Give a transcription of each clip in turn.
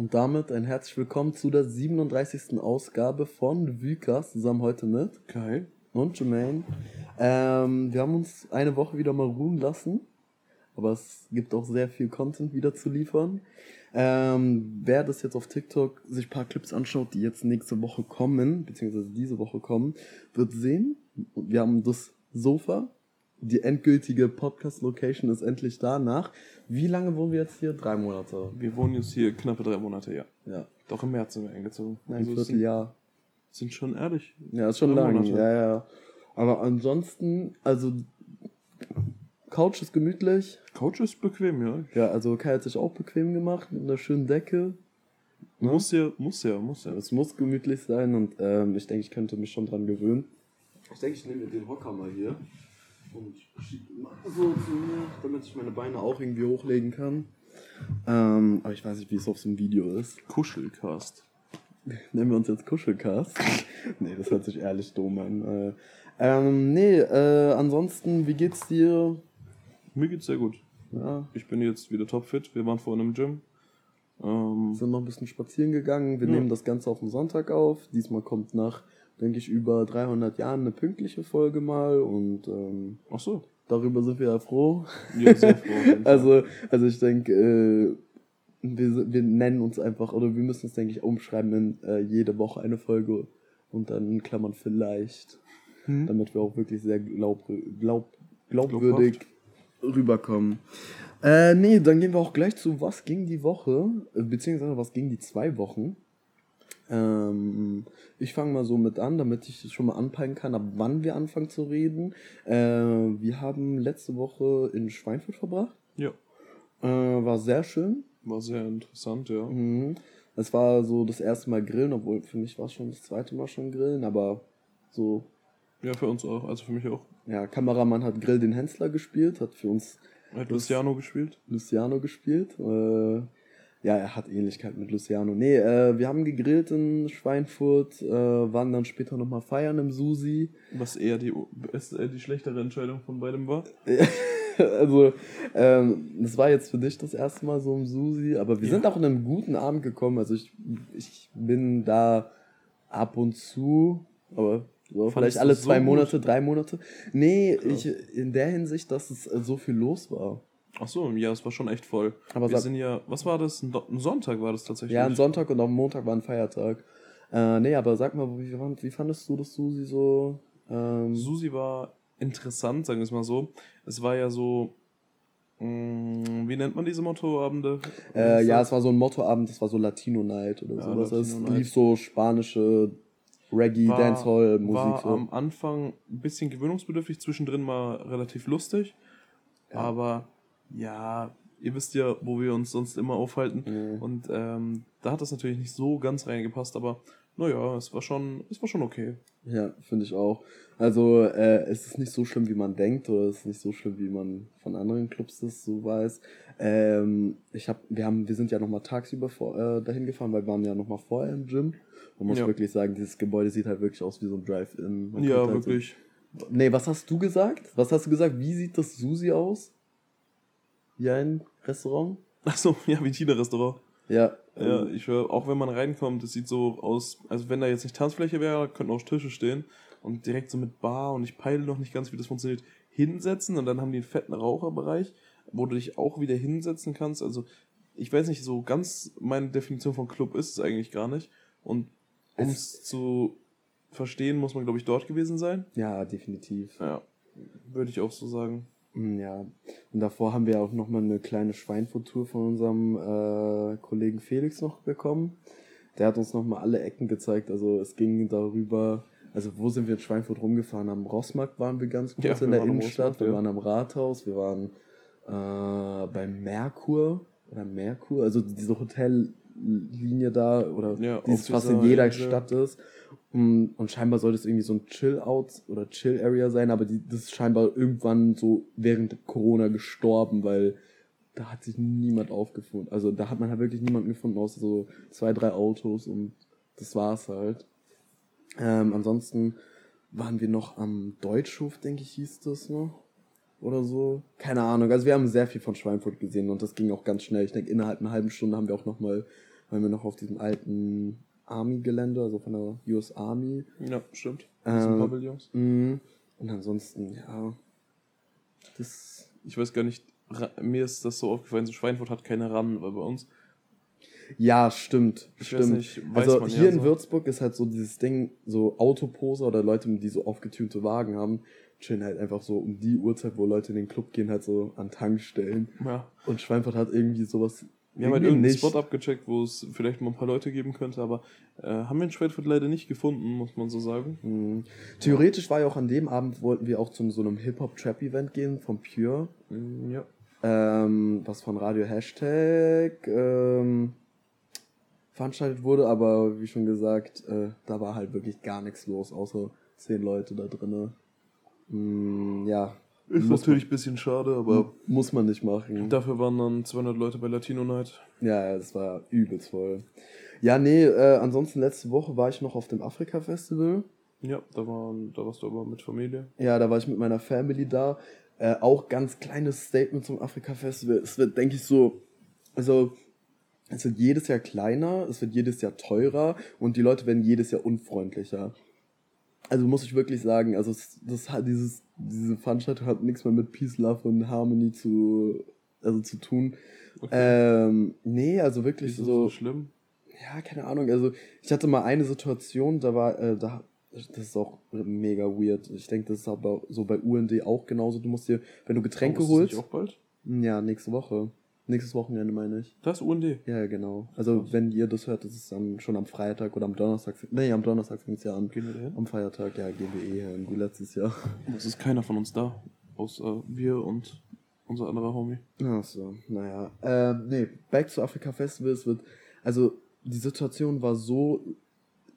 Und damit ein herzlich willkommen zu der 37. Ausgabe von Vykas, zusammen heute mit Kai und Jermaine. Ähm, wir haben uns eine Woche wieder mal ruhen lassen, aber es gibt auch sehr viel Content wieder zu liefern. Ähm, wer das jetzt auf TikTok sich ein paar Clips anschaut, die jetzt nächste Woche kommen, beziehungsweise diese Woche kommen, wird sehen, wir haben das Sofa, die endgültige Podcast-Location ist endlich da nach. Wie lange wohnen wir jetzt hier? Drei Monate. Wir wohnen jetzt hier knappe drei Monate, ja. Ja. Doch im März sind wir eingezogen. Ein Also Vierteljahr. Sind, sind schon ehrlich. Ja, ist schon Drei lang. Monate. Ja, ja. Aber ansonsten, also Couch ist gemütlich. Couch ist bequem, ja. Ja, also Kai hat sich auch bequem gemacht mit einer schönen Decke. Ne? Muss ja, muss ja, muss ja. Es muss gemütlich sein und ähm, ich denke, ich könnte mich schon dran gewöhnen. Ich denke, ich nehme den Hocker mal hier und schiebe ihn mal so zu mir, damit ich meine Beine auch irgendwie hochlegen kann. Ähm, aber ich weiß nicht, wie es auf so einem Video ist. Kuschelcast. Nennen wir uns jetzt Kuschelcast? nee, das hört sich ehrlich dumm an. Äh, ähm, nee, äh, ansonsten, wie geht's dir? Mir geht's sehr gut. Ja, Ich bin jetzt wieder topfit. Wir waren vorhin im Gym. Ähm, sind noch ein bisschen spazieren gegangen. Wir Ja. nehmen das Ganze auf den Sonntag auf. Diesmal kommt nach, denke ich, über 300 Jahren eine pünktliche Folge mal und ähm, ach so. darüber sind wir ja froh. Ja, sehr froh. Also, also ich denke, äh, wir, wir nennen uns einfach, oder wir müssen es, denke ich, umschreiben in äh, jede Woche eine Folge und dann in Klammern vielleicht, Hm? damit wir auch wirklich sehr glaub, glaub, glaubwürdig rüberkommen. Äh, nee, dann gehen wir auch gleich zu Was ging die Woche, äh, beziehungsweise Was ging die zwei Wochen. Ähm, ich fange mal so mit an, damit ich das schon mal anpeilen kann, ab wann wir anfangen zu reden. Äh, wir haben letzte Woche in Schweinfurt verbracht. Ja, Äh, war sehr schön. war sehr interessant, ja. Mhm. Es war so das erste Mal Grillen, obwohl für mich war es schon das zweite Mal schon Grillen, aber so, Ja, für uns auch. Also für mich auch. ja, Kameramann hat Grill den Hensler gespielt, hat für uns Hat Luciano gespielt. Luciano gespielt. Äh, ja, er hat Ähnlichkeit mit Luciano. Nee, äh, wir haben gegrillt in Schweinfurt, äh, waren dann später nochmal feiern im Susi. Was eher die, eher die schlechtere Entscheidung von beidem war. also, ähm, das war jetzt für dich das erste Mal so im Susi, aber wir Ja. sind auch in einem guten Abend gekommen. Also ich, ich bin da ab und zu, aber so, vielleicht alle so zwei gut? Monate, drei Monate. Nee, Krass. ich, in der Hinsicht, dass es äh, so viel los war. Ach so, ja, es war schon echt voll. Aber wir sind ja, was war das? Ein, ein Sonntag war das tatsächlich. Ja, am Sonntag und am Montag war ein Feiertag. Äh, nee, aber sag mal, wie, wie fandest du das Susi so? Ähm, Susi war interessant, sagen wir es mal so. Es war ja so, mh, wie nennt man diese Mottoabende? äh, ja, es war so ein Mottoabend, das war so Latino Night oder Ja, sowas. Es lief so spanische Reggae, War- Dancehall, Musik. war So. am Anfang ein bisschen gewöhnungsbedürftig, zwischendrin mal relativ lustig. Ja. Aber ja, ihr wisst ja, wo wir uns sonst immer aufhalten. Mhm. Und ähm, da hat das natürlich nicht so ganz reingepasst, aber naja, es war schon, es war schon okay. Ja, finde ich auch. Also, äh, es ist nicht so schlimm, wie man denkt, oder es ist nicht so schlimm, wie man von anderen Clubs das so weiß. Ähm, ich hab, wir haben, wir sind ja nochmal tagsüber vor, äh, dahin gefahren, weil wir waren ja nochmal vorher im Gym. Man muss Ja. wirklich sagen, dieses Gebäude sieht halt wirklich aus wie so ein Drive-In. Ja, halt wirklich. So, nee, was hast du gesagt? Was hast du gesagt? Wie sieht das Susi aus? Wie ein Restaurant? Achso, ja, wie ein China-Restaurant. Ja. Ja, ähm, ich höre, auch wenn man reinkommt, es sieht so aus, also wenn da jetzt nicht Tanzfläche wäre, könnten auch Tische stehen und direkt so mit Bar und ich peile noch nicht ganz, wie das funktioniert, hinsetzen und dann haben die einen fetten Raucherbereich, wo du dich auch wieder hinsetzen kannst. Also ich weiß nicht, so ganz meine Definition von Club ist es eigentlich gar nicht. Und um es zu verstehen, muss man, glaube ich, dort gewesen sein. ja, definitiv. Ja, würde ich auch so sagen. Mm, Ja, und davor haben wir auch nochmal eine kleine Schweinfurt-Tour von unserem äh, Kollegen Felix noch bekommen. Der hat uns nochmal alle Ecken gezeigt. Also es ging darüber, also wo sind wir in Schweinfurt rumgefahren? Am Rossmarkt waren wir ganz kurz Ja, in der Innenstadt, wir ja. waren am Rathaus, wir waren äh, beim Merkur oder Merkur, also diese Hotellinie da oder Ja, die fast in jeder. Stadt ist. Und, und scheinbar sollte es irgendwie so ein Chill-Out oder Chill-Area sein, aber die, das ist scheinbar irgendwann so während Corona gestorben, weil da hat sich niemand aufgefunden. Also da hat man halt wirklich niemanden gefunden, außer so zwei, drei Autos und das war's halt. Ähm, ansonsten waren wir noch am Deutschhof, denke ich, hieß das noch. Oder so. Keine Ahnung. Also wir haben sehr viel von Schweinfurt gesehen und das ging auch ganz schnell. Ich denke, innerhalb einer halben Stunde haben wir auch nochmal waren wir noch auf diesem alten Army-Gelände, also von der US Army. Ja, stimmt. Ähm, Pavillons. mh. Und ansonsten, ja. Das. Ich weiß gar nicht, mir ist das so aufgefallen, so Schweinfurt hat keine ran, weil bei uns. Ja, stimmt. Ich stimmt. weiß nicht, also hier ja in so. Würzburg ist halt so dieses Ding, so Autoposer oder Leute, die so aufgetunte Wagen haben, chillen halt einfach so um die Uhrzeit, wo Leute in den Club gehen, halt so an Tankstellen. Ja. Und Schweinfurt hat irgendwie sowas. Wir haben halt irgendwie irgendeinen Spot abgecheckt, wo es vielleicht mal ein paar Leute geben könnte, aber äh, haben wir in Schweinfurt leider nicht gefunden, muss man so sagen. Hm. Theoretisch war ja auch an dem Abend, wollten wir auch zu so einem Hip-Hop-Trap-Event gehen vom Pure. Mm, Ja. ähm, was von Radio Hashtag ähm, veranstaltet wurde, aber wie schon gesagt, äh, da war halt wirklich gar nichts los, außer zehn Leute da drinne. Mm, ja, Ist Muss natürlich ein bisschen schade, aber m- muss man nicht machen. dafür waren dann 200 Leute bei Latino Night. Ja, ja, das war übelst voll. Ja, nee, äh, ansonsten letzte Woche war ich noch auf dem Afrika-Festival. Ja, da, waren, da warst du aber mit Familie. Ja, da war ich mit meiner Family da. Äh, auch ganz kleines Statement zum Afrika-Festival. Es wird, denke ich, so, also es wird jedes Jahr kleiner, es wird jedes Jahr teurer und die Leute werden jedes Jahr unfreundlicher. Also muss ich wirklich sagen, also das hat dieses, diese Veranstaltung hat nichts mehr mit Peace, Love und Harmony zu, also zu tun. Ähm, nee, also wirklich Ist das so so schlimm? ja, keine Ahnung. Also ich hatte mal eine Situation, da war, äh, da, das ist auch mega weird. Ich denke, das ist aber so bei UND auch genauso. Du musst dir, wenn du Getränke Oh, holst, nicht auch bald? ja, nächste Woche. Nächstes Wochenende meine ich. Das UND. Ja, genau. Also Krass. wenn ihr das hört, das ist am, schon am Freitag oder am Donnerstag. Nee, am Donnerstag fängt es ja an. Gehen wir da hin? Am Feiertag, ja, gehen wir eh hin, wie letztes Jahr. Es ist keiner von uns da. Außer wir und unser anderer Homie. Ach so, naja. Ähm, nee, Back to Africa Festival, es wird, also die Situation war so,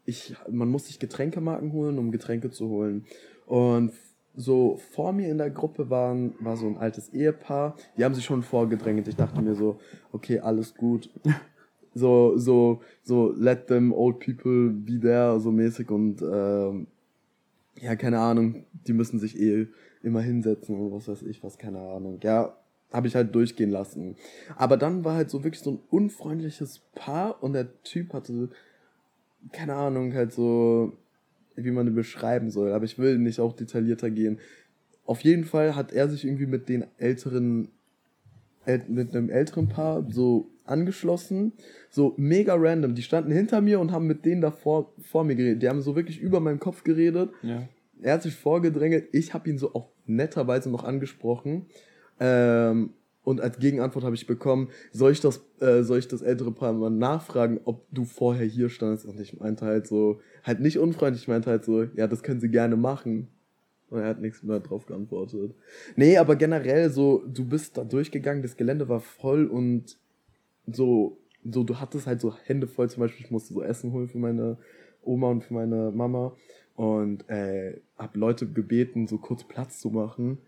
ich, man muss sich Getränkemarken holen, um Getränke zu holen. Und so vor mir in der Gruppe waren, war so ein altes Ehepaar, die haben sich schon vorgedrängt. Ich dachte mir so, okay, alles gut. So, so, so, let them old people be there, so mäßig und ähm, ja, keine Ahnung, die müssen sich eh immer hinsetzen und was weiß ich, was, keine Ahnung. Ja, habe ich halt durchgehen lassen. Aber dann war halt so wirklich so ein unfreundliches Paar und der Typ hatte, keine Ahnung, halt so, wie man den beschreiben soll. Aber ich will nicht auch detaillierter gehen. Auf jeden Fall hat er sich irgendwie mit den älteren, äl mit einem älteren Paar so angeschlossen. So mega random. Die standen hinter mir und haben mit denen davor vor mir geredet. Die haben so wirklich über meinem Kopf geredet. Ja. Er hat sich vorgedrängelt, ich habe ihn so auf netterweise noch angesprochen. Ähm, und als Gegenantwort habe ich bekommen, soll ich das, äh, soll ich das ältere Paar mal nachfragen, ob du vorher hier standst? Und ich meinte halt so, halt nicht unfreundlich, ich meinte halt so, ja, das können sie gerne machen. Und er hat nichts mehr drauf geantwortet. Nee, aber generell so, du bist da durchgegangen, das Gelände war voll und so, so, du hattest halt so Hände voll, zum Beispiel, ich musste so Essen holen für meine Oma und für meine Mama und äh, hab Leute gebeten, so kurz Platz zu machen.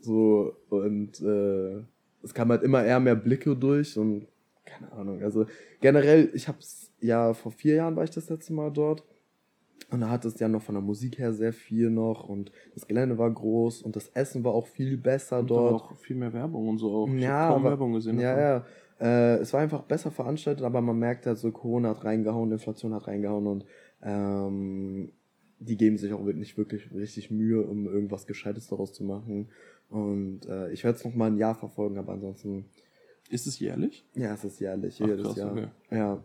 So, und äh, es kam halt immer eher mehr Blicke durch und keine Ahnung. Also generell, ich hab's ja vor vier Jahren war ich das letzte Mal dort. Und da hatte es ja noch von der Musik her sehr viel noch und das Gelände war groß und das Essen war auch viel besser Und dort. auch viel mehr Werbung und so auch. Ich Ja, kaum aber- Werbung gesehen. Ja, davon. ja. Äh, es war einfach besser veranstaltet, aber man merkt halt so, Corona hat reingehauen, Inflation hat reingehauen und ähm, die geben sich auch wirklich, wirklich richtig Mühe, um irgendwas Gescheites daraus zu machen. Und äh, ich werde es noch mal ein Jahr verfolgen, aber ansonsten, Ist es jährlich? ja, es ist jährlich, Ach, jedes krass, Jahr. okay. Ja. Ja,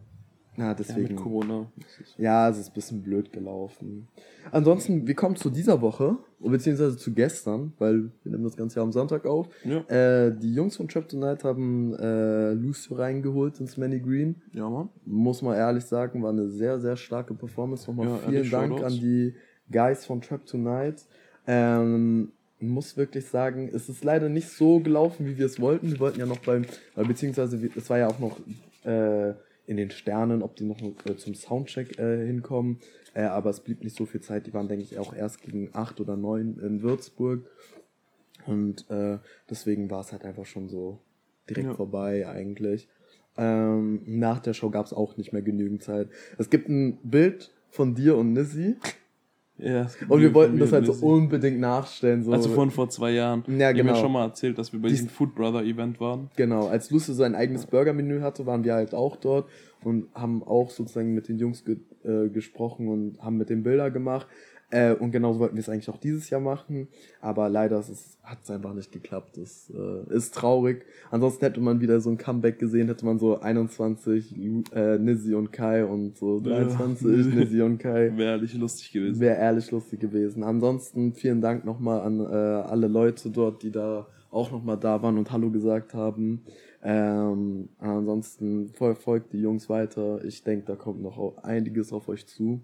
Ja, mit deswegen. Corona. Ja, es ist ein bisschen blöd gelaufen. Ansonsten, wir kommen zu dieser Woche, beziehungsweise zu gestern, weil wir nehmen das Ganze ja am Sonntag auf. Ja, Äh, die Jungs von Trap Tonight haben äh, Lucio reingeholt ins Manny Green. ja, Mann. Muss man ehrlich sagen, war eine sehr, sehr starke Performance. Nochmal Ja, vielen Dank Shoutouts. an die Guys von Trap Tonight. Ähm, muss wirklich sagen, es ist leider nicht so gelaufen, wie wir es wollten. Wir wollten ja noch beim, beziehungsweise es war ja auch noch äh, in den Sternen, ob die noch äh, zum Soundcheck äh, hinkommen. Äh, aber es blieb nicht so viel Zeit. Die waren, denke ich, auch erst gegen acht oder neun in Würzburg. Und äh, deswegen war es halt einfach schon so direkt Ja. vorbei eigentlich. Ähm, nach der Show gab es auch nicht mehr genügend Zeit. Es gibt ein Bild von dir und Nizzy. Ja, Und wir wollten das halt so unbedingt nachstellen. So. Also von vor zwei Jahren. Ja, Ich genau. mir schon mal erzählt, dass wir bei Die- diesem Food Brother Event waren. Genau, als Lucio sein eigenes Burgermenü hatte, waren wir halt auch dort und haben auch sozusagen mit den Jungs ge äh, gesprochen und haben mit den Bilder gemacht. Äh, und genauso wollten wir es eigentlich auch dieses Jahr machen, aber leider hat es einfach nicht geklappt. Das äh, ist traurig. Ansonsten hätte man wieder so ein Comeback gesehen, hätte man so 21 Lu- äh, Nizzy und Kai und so 23 Nizzy und Kai. Wäre ehrlich lustig gewesen. Wäre ehrlich lustig gewesen. Ansonsten vielen Dank nochmal an äh, alle Leute dort, die da auch nochmal da waren und Hallo gesagt haben. Ähm, ansonsten voll folgt die Jungs weiter. Ich denke, da kommt noch einiges auf euch zu.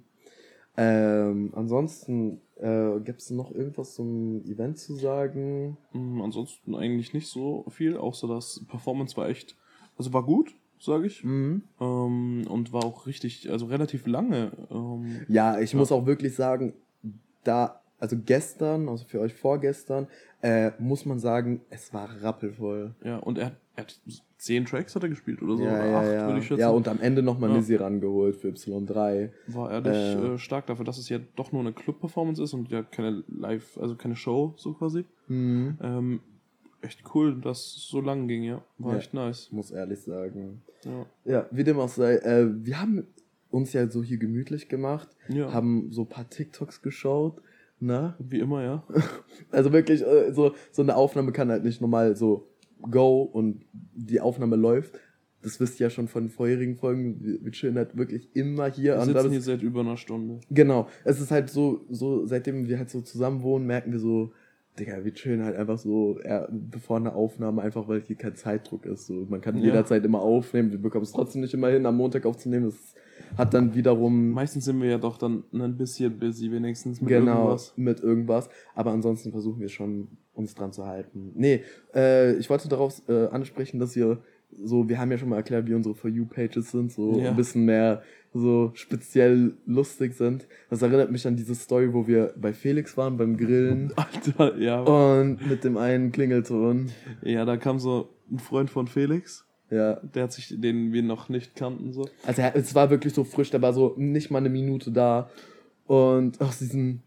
Ähm, ansonsten äh, gibt es noch irgendwas zum Event zu sagen? Mm, ansonsten eigentlich nicht so viel, außer dass Performance war echt, also war gut, sage ich. Mhm. Ähm, und war auch richtig, also relativ lange. Ähm, Ja, ich Ja. muss auch wirklich sagen, da, also gestern, also für euch vorgestern, äh, muss man sagen, es war rappelvoll. ja, und er, hat- er hat zehn Tracks hat er gespielt oder so. ja, oder ja, acht, ja. würde ich schätzen. ja, und am Ende nochmal Ja. Nizzy rangeholt für Y3. war ehrlich äh, äh, stark dafür, dass es ja doch nur eine Club-Performance ist und ja keine Live, also keine Show, so quasi. Mhm. Ähm, echt cool, dass es so lang ging, ja. War Ja. echt nice. Muss ehrlich sagen. Ja. Ja, wie dem auch sei, äh, wir haben uns ja so hier gemütlich gemacht, ja. haben so ein paar TikToks geschaut, ne? Wie immer, ja. Also wirklich, äh, so, so eine Aufnahme kann halt nicht normal so go und die Aufnahme läuft. Das wisst ihr ja schon von den vorherigen Folgen. Wir, chillen halt wirklich immer hier. Wir sitzen hier seit über einer Stunde. Genau. Es ist halt so, so, seitdem wir halt so zusammen wohnen, merken wir so, Digga, wir chillen halt einfach so, ja, bevor eine Aufnahme, einfach weil hier kein Zeitdruck ist. So, man kann Ja. jederzeit immer aufnehmen, wir bekommen es trotzdem nicht immer hin, am Montag aufzunehmen. Das hat dann wiederum Meistens sind wir ja doch dann ein bisschen busy, wenigstens mit genau irgendwas. mit irgendwas. Aber ansonsten versuchen wir schon, uns dran zu halten. Nee, äh, ich wollte darauf äh, ansprechen, dass ihr so, wir haben ja schon mal erklärt, wie unsere For You-Pages sind, so Ja. ein bisschen mehr so speziell lustig sind. Das erinnert mich an diese Story, wo wir bei Felix waren, beim Grillen Alter, ja. und mit dem einen Klingelton. Ja, da kam so ein Freund von Felix, Ja, der hat sich, den wir noch nicht kannten, so. also es war wirklich so frisch, der war so nicht mal eine Minute da. Und aus diesem,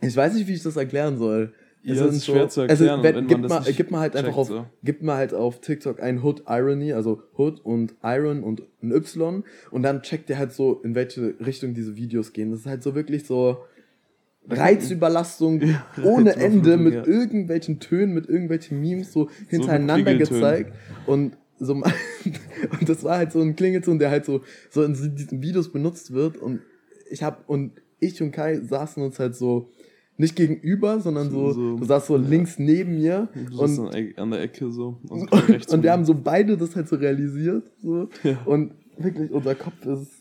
ich weiß nicht, wie ich das erklären soll. Ja, sind es ist schwer zu erklären, Also, wenn, gib, das mal, gib mal halt einfach checkt, auf, so. gib mal halt auf TikTok ein Hood Irony, also Hood und Iron und ein Y und dann checkt ihr halt so, in welche Richtung diese Videos gehen. Das ist halt so wirklich so Reizüberlastung Ja, ohne Ende mit ja. irgendwelchen Tönen, mit irgendwelchen Memes so hintereinander Klingeltönen. gezeigt und so und das war halt so ein Klingelton, der halt so so in diesen Videos benutzt wird und ich hab und ich und Kai saßen uns halt so nicht gegenüber, sondern so, So- du saßt so ja. links neben mir Du und saßt an der- an der Ecke so. Also und von wir haben so beide das halt so realisiert so Ja. und wirklich unser Kopf ist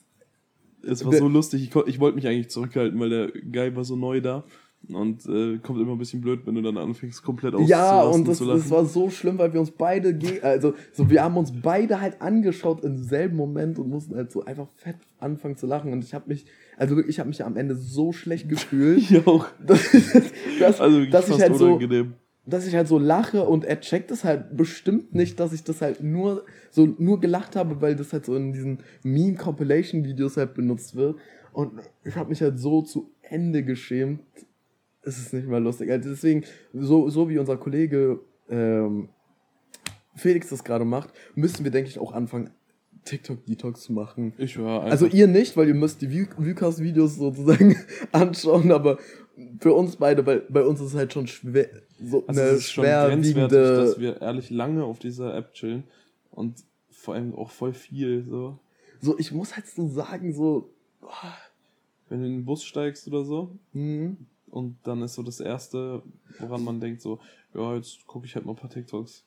Es war Der- so lustig, ich, ich wollte mich eigentlich zurückhalten, weil der Guy war so neu da. Und äh, kommt immer ein bisschen blöd, wenn du dann anfängst, komplett ja auszurasten und das, das war so schlimm, weil wir uns beide also so wir haben uns beide halt angeschaut im selben Moment und mussten halt so einfach fett anfangen zu lachen und ich habe mich also wirklich ich habe mich am Ende so schlecht gefühlt ich auch. dass, dass, Also dass ich halt so unangenehm. dass ich halt so lache und er checkt es halt bestimmt nicht, dass ich das halt nur so nur gelacht habe, weil das halt so in diesen Meme Compilation Videos halt benutzt wird und ich habe mich halt so zu Ende geschämt. Es ist nicht mehr lustig. Also deswegen so so wie unser Kollege ähm, Felix das gerade macht, müssen wir denke ich auch anfangen TikTok Detox zu machen. Ich einfach. Also ihr nicht, weil ihr müsst die Vucast-Videos sozusagen anschauen, aber für uns beide, weil bei uns ist es halt schon schwer, so also eine es ist schon grenzwertig, schwerwiegende. dass wir ehrlich lange auf dieser App chillen. Und vor allem auch voll viel. So. So, ich muss halt so sagen, so. oh, Wenn du in den Bus steigst oder so. hm, Und dann ist so das Erste, woran man denkt, so, ja, jetzt gucke ich halt mal ein paar TikToks.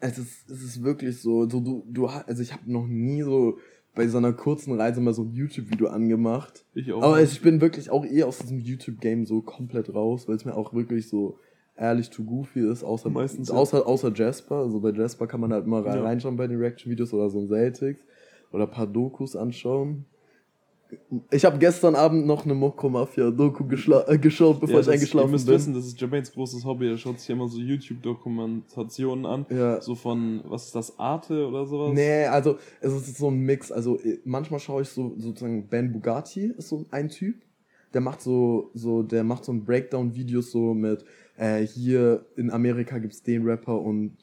es ist, es ist wirklich so, so du, du, also ich habe noch nie so bei so einer kurzen Reise mal so ein YouTube-Video angemacht. Ich auch. Aber ich bin wirklich auch eh aus diesem YouTube-Game so komplett raus, weil es mir auch wirklich so ehrlich too goofy ist, außer, Meistens, ja. außer, außer Jasper. Also bei Jasper kann man halt mal rein- Ja. reinschauen bei den Reaction-Videos oder so ein Celtics oder ein paar Dokus anschauen. Ich habe gestern Abend noch eine Mokko Mafia Doku geschla- äh, geschaut, bevor Ja, ich eingeschlafen ihr müsst bin. wissen, das ist Jermaines großes Hobby. Er schaut sich immer so YouTube-Dokumentationen an. Ja. So von, was ist das, Arte oder sowas? Nee, also es ist so ein Mix. Also äh, manchmal schaue ich so sozusagen Ben Bugatti ist so ein Typ. der macht so, so, der macht so ein Breakdown-Videos so mit, äh, hier in Amerika gibt's den Rapper und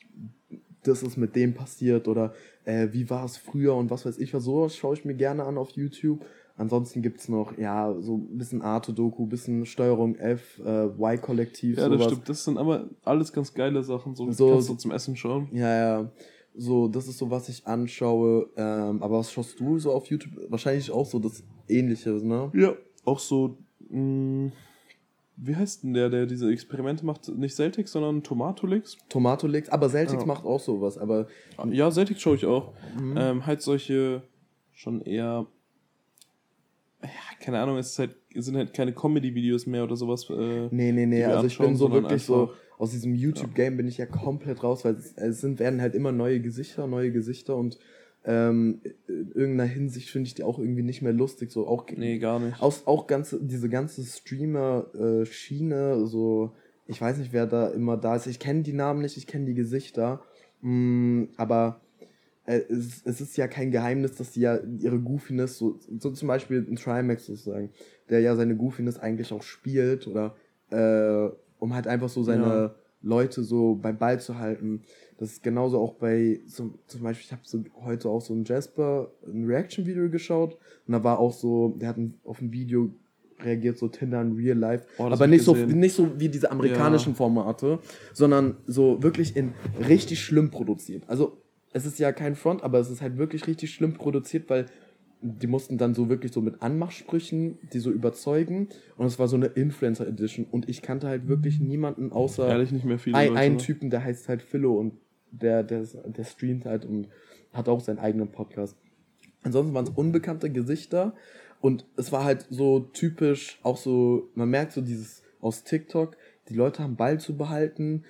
das ist mit dem passiert oder äh, wie war es früher und was weiß ich was. Sowas schaue ich mir gerne an auf YouTube. Ansonsten gibt's noch, ja, so ein bisschen Arte-Doku, bisschen Steuerung F, äh, Y-Kollektiv. Ja, sowas. das stimmt. Das sind aber alles ganz geile Sachen. So, So- kannst du zum Essen schauen. Ja, ja. So, das ist so, was ich anschaue. Ähm, aber was schaust du so auf YouTube? Wahrscheinlich auch so das Ähnliche, ne? Ja. Auch so, mh, wie heißt denn der, der diese Experimente macht? Nicht Celtics, sondern Tomatolix? Tomatolix, aber Celtics Ja. macht auch sowas, aber Ja, Celtics schaue ich auch. Mhm. Ähm, halt solche schon eher, ja, keine Ahnung, es halt, sind halt keine Comedy-Videos mehr oder sowas. Äh, nee, nee, nee, also ich bin so wirklich so, aus diesem YouTube-Game bin ich ja komplett raus, weil es, es sind, werden halt immer neue Gesichter, neue Gesichter und ähm, in irgendeiner Hinsicht finde ich die auch irgendwie nicht mehr lustig, so auch Nee, gar nicht. Aus, auch ganze, diese ganze Streamer-Schiene, so, ich weiß nicht, wer da immer da ist. Ich kenne die Namen nicht, ich kenne die Gesichter. Mm, aber es, es ist ja kein Geheimnis, dass die ja ihre Goofiness, so, so zum Beispiel ein Trimax sozusagen, der ja seine Goofiness eigentlich auch spielt, oder äh, um halt einfach so seine Ja. Leute so beim Ball zu halten. Das ist genauso auch bei, zum, zum Beispiel, ich habe so heute auch so ein Jasper, ein Reaction-Video geschaut und da war auch so, der hat ein, auf ein Video reagiert, so Tinder in Real Life. Oh, aber nicht ich so, nicht so wie diese amerikanischen Formate, sondern so wirklich in richtig schlimm produziert. Also es ist ja kein Front, aber es ist halt wirklich richtig schlimm produziert, weil die mussten dann so wirklich so mit Anmachsprüchen die so überzeugen und es war so eine Influencer Edition und ich kannte halt wirklich niemanden außer Ehrlich nicht mehr viele ein, Leute. einen ne? Typen, der heißt halt Philo und der, der, der streamt halt und hat auch seinen eigenen Podcast. Ansonsten waren es unbekannte Gesichter und es war halt so typisch, auch so, man merkt so dieses aus TikTok, die Leute haben Ball zu behalten,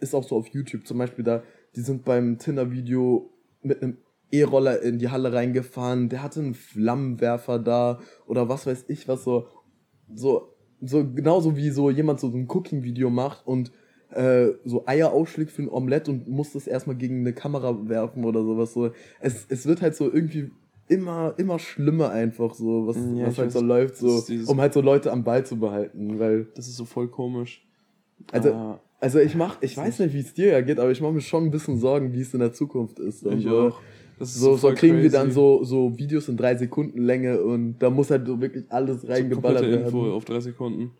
ist auch so auf YouTube zum Beispiel da, die sind beim Tinder-Video mit einem E-Roller in die Halle reingefahren, der hatte einen Flammenwerfer da oder was weiß ich was so, so, so genauso wie so jemand so ein Cooking-Video macht und äh, so Eier aufschlägt für ein Omelett und muss das erstmal gegen eine Kamera werfen oder sowas so. Es, es wird halt so irgendwie immer, immer schlimmer einfach so, was, Ja, was halt weiß, so läuft, so, um halt so Leute am Ball zu behalten, weil, Das ist so voll komisch. also, Ah, also ich mach, ich weiß nicht, wie es dir ja geht, aber ich mache mir schon ein bisschen Sorgen, wie es in der Zukunft ist. Ich so. auch. Das ist So, so kriegen wir crazy. dann so, so Videos in drei Sekunden Länge und da muss halt so wirklich alles so reingeballert Info werden. auf drei Sekunden.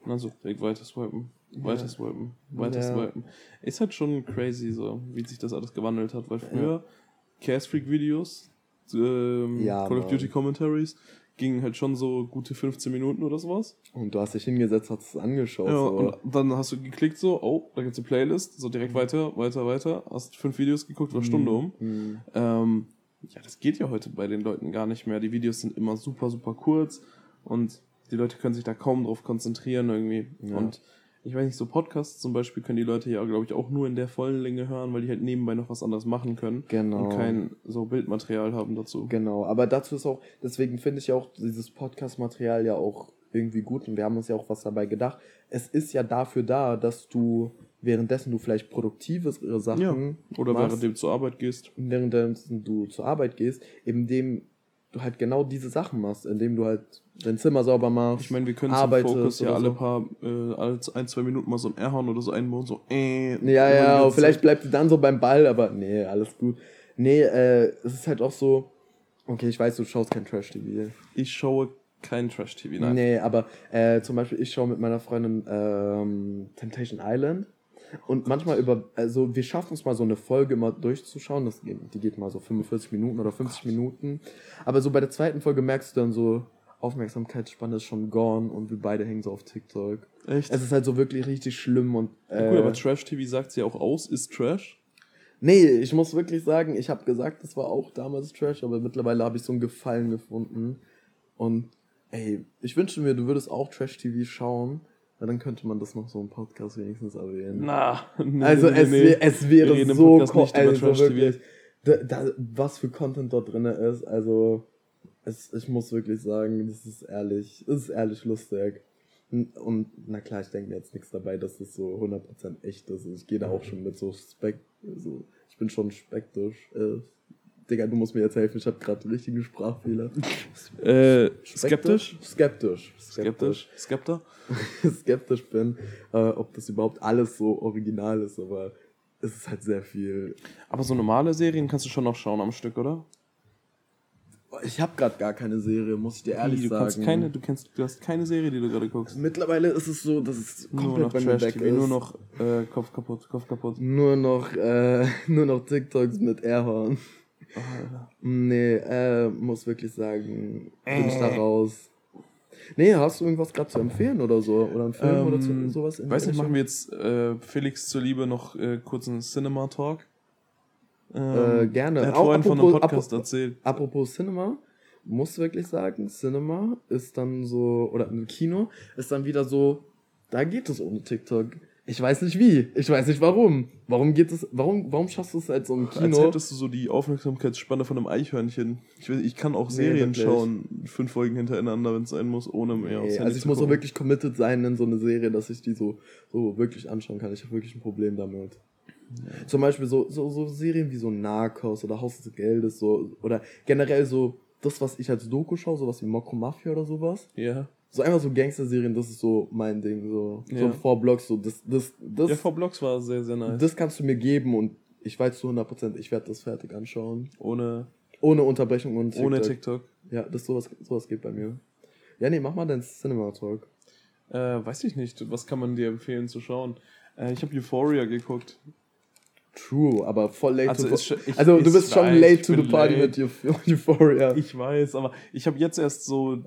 Und dann so direkt weiter swipen, weiter Ja. swipen, weiter Ja. swipen. Ist halt schon crazy so, wie sich das alles gewandelt hat, weil früher Cast Freak Videos, ähm, Ja, Call of. Duty Commentaries gingen halt schon so gute 15 Minuten oder sowas. Und du hast dich hingesetzt, hast es angeschaut. Ja, so. und dann hast du geklickt so, oh, da gibt's eine Playlist, so Mhm. direkt weiter, weiter, weiter, hast fünf Videos geguckt, war Stunde um. Mhm. Ähm, ja, das geht ja heute bei den Leuten gar nicht mehr. Die Videos sind immer super, super kurz und die Leute können sich da kaum drauf konzentrieren irgendwie. Ja. Und ich weiß nicht, so Podcasts zum Beispiel können die Leute ja, glaube ich, auch nur in der vollen Länge hören, weil die halt nebenbei noch was anderes machen können Genau. und kein so Bildmaterial haben dazu. Genau, aber dazu ist auch, deswegen finde ich auch dieses Podcast-Material ja auch irgendwie gut und wir haben uns ja auch was dabei gedacht. Es ist ja dafür da, dass du währenddessen du vielleicht produktivere Sachen Ja. Oder machst, während du zur Arbeit gehst. währenddessen du zur Arbeit gehst, indem du halt genau diese Sachen machst, indem du halt dein Zimmer sauber machst. Ich meine, wir können zum Fokus ja alle so. paar, äh, alle ein, zwei Minuten mal so ein R-Horn oder so einbauen, so äh. Ja, ja, vielleicht Zeit. bleibt die dann so beim Ball, aber nee, alles gut. Nee, äh, es ist halt auch so, okay, ich weiß, du schaust kein Trash-TV. Ich schaue kein Trash-TV, nein. Nee, aber äh, zum Beispiel, ich schaue mit meiner Freundin ähm, Temptation Island. Und manchmal über, also wir schaffen es mal so eine Folge mal durchzuschauen, das geht, die geht mal so 45 Minuten oder 50 Minuten. Aber so bei der zweiten Folge merkst du dann so, Aufmerksamkeitsspanne ist schon gone und wir beide hängen so auf TikTok. Echt? Es ist halt so wirklich richtig schlimm und. Äh, Ja, gut, aber Trash-TV sagt ja auch aus, ist Trash. Nee, ich muss wirklich sagen, ich habe gesagt, das war auch damals Trash, aber mittlerweile habe ich so einen Gefallen gefunden. Und ey, ich wünschte mir, du würdest auch Trash-TV schauen, weil dann könnte man das noch so im Podcast wenigstens erwähnen. Na, nee, also nee, es, nee. es Wir wäre im so nicht also wirklich, da, da, was für Content dort drin ist, also es, ich muss wirklich sagen, das ist ehrlich, das ist ehrlich lustig. Und, und na klar, ich denke mir jetzt nichts dabei, dass das so 100% echt ist. Ich gehe da auch schon mit so Spek, so, ich bin schon spektisch, äh, Digga, du musst mir jetzt helfen, ich habe gerade einen richtigen Sprachfehler. Äh, skeptisch? Skeptisch. Skeptisch? Skepter? skeptisch bin, äh, ob das überhaupt alles so original ist, aber es ist halt sehr viel. Aber so normale Serien kannst du schon noch schauen am Stück, oder? Ich habe gerade gar keine Serie, muss ich dir ehrlich Wie, du sagen. Keine, du, kennst, du hast keine Serie, die du gerade guckst. Mittlerweile ist es so, dass es Nur komplett noch bei Trash-TV, ist. nur noch äh, Kopf kaputt, Kopf kaputt. Nur noch, äh, nur noch TikToks mit Airhorn. Nee, äh, muss wirklich sagen, bin ich da Äh. raus. Nee, hast du irgendwas gerade zu empfehlen oder so? Oder einen Film oder zu, Ähm, sowas? in Weiß nicht, machen wir jetzt äh, Felix zuliebe noch äh, kurz einen Cinema-Talk? Äh, gerne. Er hat Auch vorhin von einem apropos- Podcast apro- erzählt. Apropos Cinema, muss wirklich sagen, Cinema ist dann so, oder im Kino ist dann wieder so, da geht es ohne TikTok. Ich weiß nicht wie, ich weiß nicht warum. Warum geht es, warum, warum schaffst du es halt so im Als Kino? hättest du so die Aufmerksamkeitsspanne von einem Eichhörnchen. Ich, weiß, ich kann auch Nee, Serien wirklich. schauen, fünf Folgen hintereinander, wenn es sein muss, ohne mehr Nee, also ich muss auch wirklich committed sein in so eine Serie, dass ich die so, so wirklich anschauen kann. Ich habe wirklich ein Problem damit. Zum Beispiel so, so, so Serien wie so Narcos oder Haus des Geldes, so, oder generell so das, was ich als Doku schaue, sowas wie Mokko Mafia oder sowas. Ja. So einfach so Gangster-Serien, das ist so mein Ding, so, so Ja. ein Vorblogs, so, das, das, das, ja, vor Blocks war sehr, sehr nice. das kannst du mir geben und ich weiß zu 100%, ich werde das fertig anschauen. ohne, Ohne Unterbrechung und ohne TikTok. Ja, das sowas, sowas geht bei mir. Ja, nee, mach mal deinen Cinema Talk. Äh, weiß ich nicht. Was kann man dir empfehlen zu schauen? Äh, ich habe Euphoria geguckt. True, aber voll late Also to schon- ich- Also du bist schon weiß, late ich to the party late. mit Euph- Euphoria. Ich weiß, aber ich habe jetzt erst so.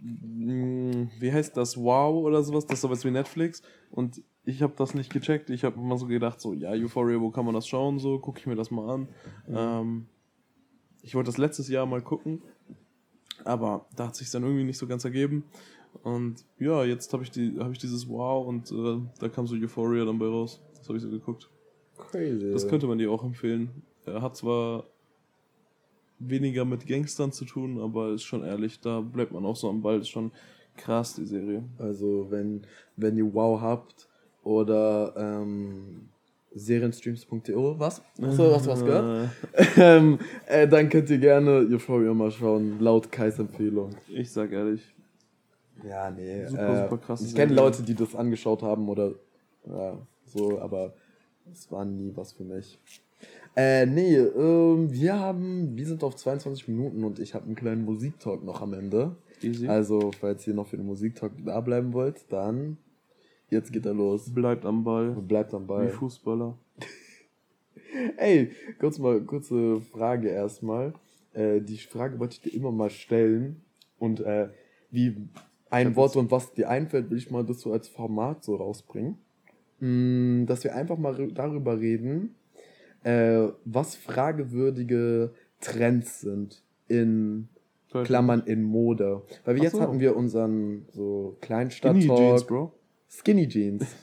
Mh, wie heißt das? Wow oder sowas? Das ist sowas wie Netflix. Und ich habe das nicht gecheckt. Ich habe immer so gedacht, so, ja, Euphoria, wo kann man das schauen? So, gucke ich mir das mal an. Ähm, ich wollte das letztes Jahr mal gucken. Aber da hat sich dann irgendwie nicht so ganz ergeben. Und ja, jetzt habe ich, die, hab ich dieses Wow und äh, da kam so Euphoria dann bei raus. Das habe ich so geguckt. Crazy. Das könnte man dir auch empfehlen. Er hat zwar weniger mit Gangstern zu tun, aber ist schon ehrlich, da bleibt man auch so am Ball. Ist schon krass, die Serie. Also wenn, wenn ihr Wow habt oder ähm, serienstreams.de, was? Achso, hast du was gehört? ähm, äh, dann könnt ihr gerne Euphoria mal schauen, laut Kais Empfehlung. Ich sag ehrlich. Ja, nee. Super, äh, super krasse Ich kenne. Leute, die das angeschaut haben oder ja, so, aber es war nie was für mich. Äh, nee, ähm, wir haben, wir sind auf 22 Minuten und ich habe einen kleinen Musiktalk noch am Ende. Easy. Also, falls ihr noch für den Musiktalk da bleiben wollt, dann jetzt geht er los. Bleibt am Ball. Bleibt am Wie Ball. Fußballer. Ey, kurz mal, kurze Frage erstmal. Äh, die Frage wollte ich dir immer mal stellen. Und äh, wie ein Wort und was dir einfällt, will ich mal das so als Format so rausbringen. Mm, dass wir einfach mal darüber reden, äh, was fragewürdige Trends sind in Klammern in Mode. Weil wir Ach jetzt so. hatten wir unseren so Skinny Kleinstadt-Talk. Jeans, Bro. Skinny Jeans.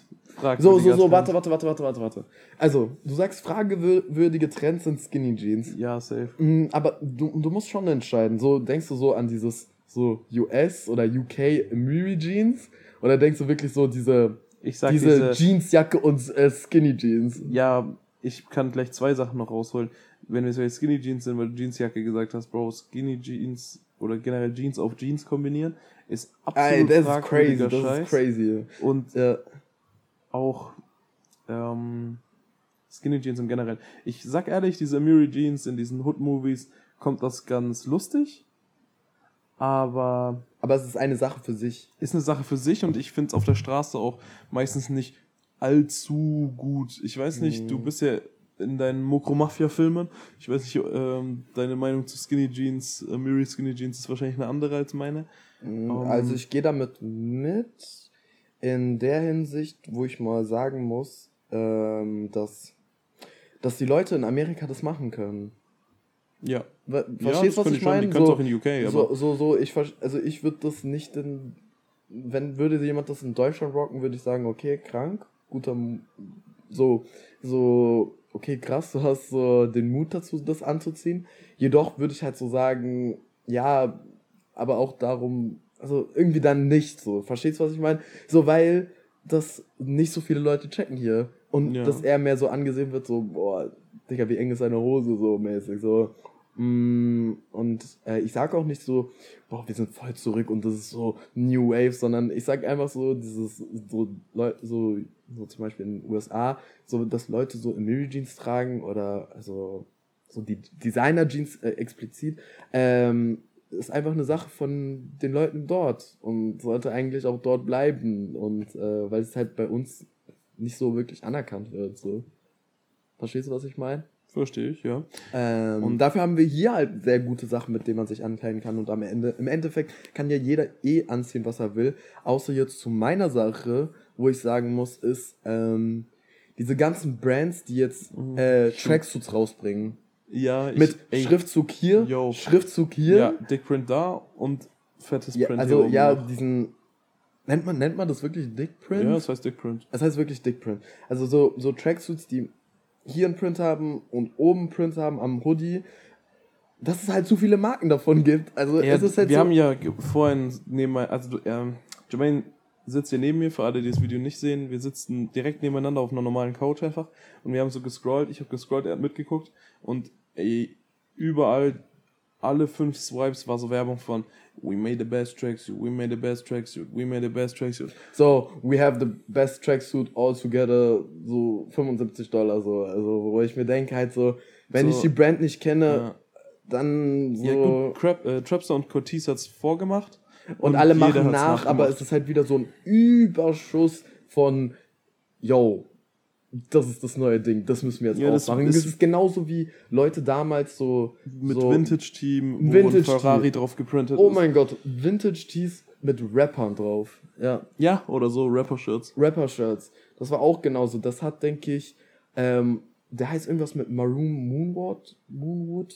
So, so, so, warte, warte, warte, warte, warte, warte. Also, du sagst, fragewürdige Trends sind Skinny Jeans. Ja, safe. Mm, Aber du, du musst schon entscheiden. So, denkst du so an dieses so US oder UK Miri Jeans? Oder denkst du wirklich so diese, diese, diese, Jeansjacke und äh, Skinny Jeans? Ja, ich kann gleich zwei Sachen noch rausholen. Wenn wir jetzt Skinny Jeans sind, weil du Jeansjacke gesagt hast, Bro, Skinny Jeans oder generell Jeans auf Jeans kombinieren, ist Ey, absolut das ist crazy, das Scheiß. ist crazy. Und Ja, auch ähm, Skinny Jeans im Generell. Ich sag ehrlich, diese Amiri Jeans in diesen Hood-Movies kommt das ganz lustig, aber aber es ist eine Sache für sich. ist eine Sache für sich und ich finde es auf der Straße auch meistens nicht allzu gut. Ich weiß nicht, Mhm. du bist ja in deinen Mokro-Mafia-Filmen. Ich weiß nicht, ähm, deine Meinung zu Skinny Jeans, äh, Miri Skinny Jeans ist wahrscheinlich eine andere als meine. Mm, Um, Also ich gehe damit mit in der Hinsicht, wo ich mal sagen muss, ähm, dass, dass die Leute in Amerika das machen können. Ja. Ja, Verstehst du, was finde ich schon. meine? Die können So, auch in UK, aber so, so, so, ich, ver- also ich würde das nicht in, wenn würde jemand das in Deutschland rocken, würde ich sagen, okay, krank, guter, so, so, okay, krass, du hast so den Mut dazu, das anzuziehen. Jedoch würde ich halt so sagen, ja, aber auch darum, also irgendwie dann nicht so. Verstehst du, was ich meine? So, weil das nicht so viele Leute checken hier. Und Ja. dass er mehr so angesehen wird, so, boah, Digga, wie eng ist seine Hose so mäßig, so. Mm, und äh, ich sag auch nicht so, boah, wir sind voll zurück und das ist so New Wave, sondern ich sag einfach so, dieses, so, so, so zum Beispiel in den USA, so, dass Leute so Miri Jeans tragen oder, also, so die Designer Jeans äh, explizit, ähm, ist einfach eine Sache von den Leuten dort und sollte eigentlich auch dort bleiben und äh, weil es halt bei uns nicht so wirklich anerkannt wird, so. Verstehst du, was ich meine? Verstehe ich, ja. Ähm, und dafür haben wir hier halt sehr gute Sachen, mit denen man sich ankleiden kann. Und am Ende, im Endeffekt kann ja jeder eh anziehen, was er will. Außer jetzt zu meiner Sache, wo ich sagen muss, ist, ähm, diese ganzen Brands, die jetzt Mhm. äh, Tracksuits rausbringen. Ja, ich, Mit ey, Schriftzug hier, yo. Schriftzug hier. Ja, Dickprint da und fettes Ja, Print also hier oben ja, noch. diesen. Nennt man, nennt man das wirklich Dickprint? Ja, das heißt Dickprint. Das heißt wirklich Dickprint. Also so, so Tracksuits, die hier einen Print haben und oben einen Print haben am Hoodie, dass es halt zu viele Marken davon gibt. Also Ja, es ist halt wir so, haben ja vorhin neben, also ähm, Jermaine sitzt hier neben mir, für alle, die das Video nicht sehen. Wir sitzen direkt nebeneinander auf einer normalen Couch einfach und wir haben so gescrollt. Ich habe gescrollt, er hat mitgeguckt und ey, überall, alle fünf Swipes war so Werbung von We made the best tracksuit, we made the best tracksuit, we made the best tracksuit. so, we have the best tracksuit all together, so 75 Dollar so. Also wo ich mir denke halt so, wenn So, ich die Brand nicht kenne, Ja, dann so. ja gut, Crap, äh, Trapster und Cortez hat's vorgemacht. Und, alle jeder machen nach, aber es ist halt wieder so ein Überschuss von, yo, das ist das neue Ding, das müssen wir jetzt Ja, auch das machen. ist- Das ist genauso wie Leute damals so mit so, Vintage-Team, wo Vintage ein Ferrari drauf geprintet Oh ist. mein Gott, Vintage Tees mit Rappern drauf. Ja, Ja, oder so Rapper-Shirts. Rapper-Shirts. Das war auch genauso. Das hat, denke ich, ähm, der heißt irgendwas mit Maroon Moonwood. Moonwood.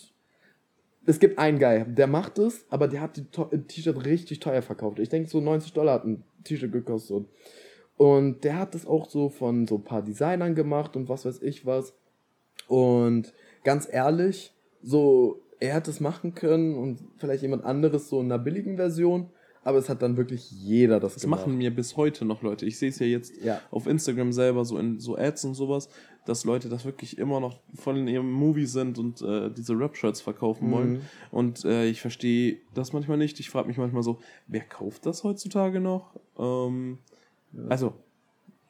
Es gibt einen Guy, der macht es, aber der hat die T-Shirt richtig teuer verkauft. Ich denke, so 90 Dollar hat ein T-Shirt gekostet. Und der hat das auch so von so ein paar Designern gemacht und was weiß ich was. Und ganz ehrlich, so, er hätte es machen können und vielleicht jemand anderes so in einer billigen Version, aber es hat dann wirklich jeder das, Das gemacht. machen mir bis heute noch Leute. Ich sehe es ja jetzt Ja. auf Instagram selber, so in so Ads und sowas, dass Leute das wirklich immer noch voll in ihrem Movie sind und äh, diese Rap-Shirts verkaufen Mhm. wollen. Und äh, ich verstehe das manchmal nicht. Ich frage mich manchmal so, wer kauft das heutzutage noch? Ähm, Also,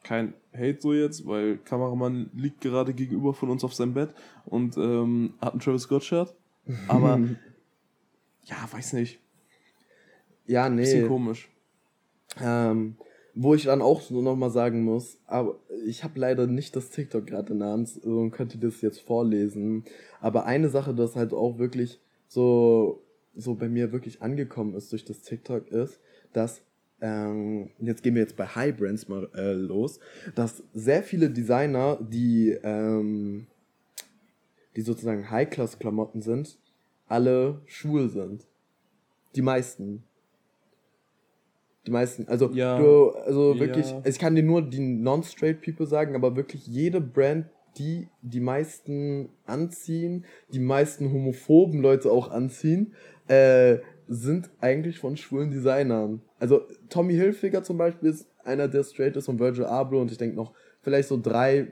kein Hate so jetzt, weil Kameramann liegt gerade gegenüber von uns auf seinem Bett und ähm, hat ein Travis Scott-Shirt. Aber, ja, weiß nicht. Ja, nee. Bisschen komisch. Ähm, wo ich dann auch so nochmal sagen muss, aber ich habe leider nicht das TikTok gerade in der Hand und könnte das jetzt vorlesen. Aber eine Sache, das halt auch wirklich so, so bei mir wirklich angekommen ist durch das TikTok ist, dass, ähm, jetzt gehen wir jetzt bei High Brands mal äh, los, dass sehr viele Designer, die, ähm, die sozusagen High-Class-Klamotten sind, alle schwul sind. Die meisten. Die meisten, also Ja. du, also Ja. wirklich, ich kann dir nur die non-straight people sagen, aber wirklich jede Brand, die die meisten anziehen, die meisten homophoben Leute auch anziehen, äh, sind eigentlich von schwulen Designern. Also Tommy Hilfiger zum Beispiel ist einer, der straight ist und Virgil Abloh und ich denke noch vielleicht so drei,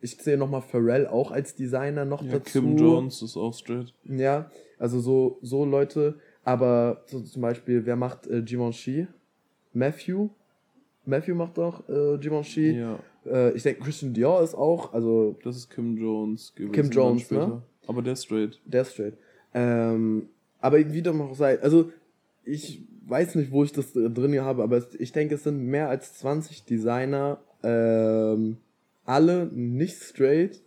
ich zähle nochmal Pharrell auch als Designer noch Ja, dazu. Kim Jones ist auch straight. Ja, also so, so Leute, aber so zum Beispiel, wer macht äh, Givenchy? Matthew? Matthew macht doch äh, Givenchy. Ja, Äh, ich denke, Christian Dior ist auch, also das ist Kim Jones gewesen. Kim Jones, ne? Aber der ist straight. der ist straight. Ähm, aber wie dem auch sei, also ich weiß nicht, wo ich das äh, drin habe, aber ich denke, es sind mehr als 20 Designer, ähm, alle nicht straight